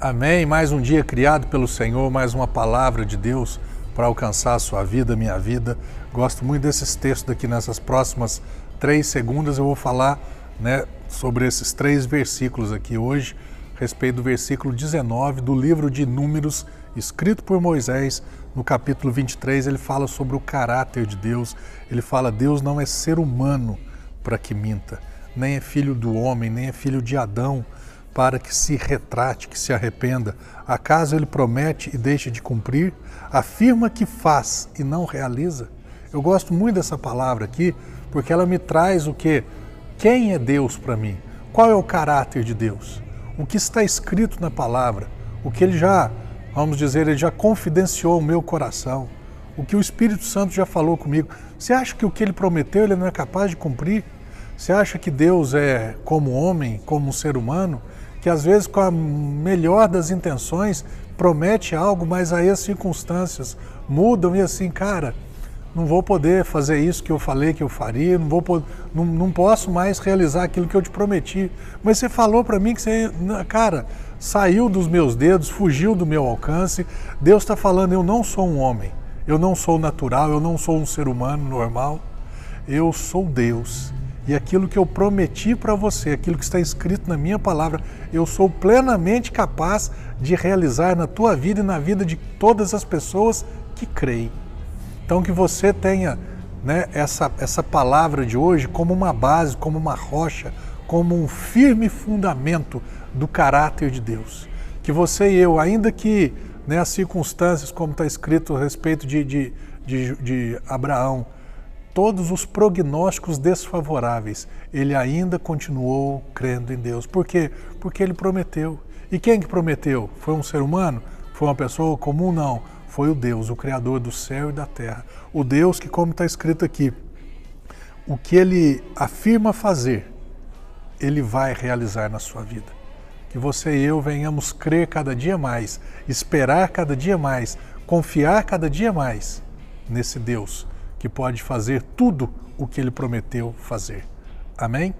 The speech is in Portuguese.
Amém. Mais um dia criado pelo Senhor, mais uma palavra de Deus para alcançar a sua vida, minha vida. Gosto muito desses textos aqui nessas próximas três segundas. Eu vou falar né, sobre esses três versículos aqui hoje, a respeito do versículo 19 do livro de Números, escrito por Moisés, no capítulo 23. Ele fala sobre o caráter de Deus. Ele fala: Deus não é ser humano para que minta, nem é filho do homem, nem é filho de Adão para que se retrate, que se arrependa. Acaso ele promete e deixa de cumprir? Afirma que faz e não realiza? Eu gosto muito dessa palavra aqui, porque ela me traz o que? Quem é Deus para mim? Qual é o caráter de Deus? O que está escrito na palavra? O que ele já, vamos dizer, ele já confidenciou o meu coração? O que o Espírito Santo já falou comigo? Você acha que o que ele prometeu ele não é capaz de cumprir? Você acha que Deus é como homem, como um ser humano? Que às vezes com a melhor das intenções promete algo, mas aí as circunstâncias mudam e assim, cara, não vou poder fazer isso que eu falei que eu faria, não, vou, não, não posso mais realizar aquilo que eu te prometi. Mas você falou para mim que você, cara, saiu dos meus dedos, fugiu do meu alcance. Deus está falando, eu não sou um homem, eu não sou natural, eu não sou um ser humano normal, eu sou Deus e aquilo que eu prometi para você, aquilo que está escrito na minha palavra, eu sou plenamente capaz de realizar na tua vida e na vida de todas as pessoas que creem. Então que você tenha né, essa, essa palavra de hoje como uma base, como uma rocha, como um firme fundamento do caráter de Deus. Que você e eu, ainda que né, as circunstâncias, como está escrito a respeito de, de, de, de Abraão, todos os prognósticos desfavoráveis, ele ainda continuou crendo em Deus. Por quê? Porque ele prometeu. E quem que prometeu? Foi um ser humano? Foi uma pessoa comum? Não. Foi o Deus, o Criador do céu e da terra. O Deus que, como está escrito aqui, o que ele afirma fazer, ele vai realizar na sua vida. Que você e eu venhamos crer cada dia mais, esperar cada dia mais, confiar cada dia mais nesse Deus que pode fazer tudo o que ele prometeu fazer. Amém?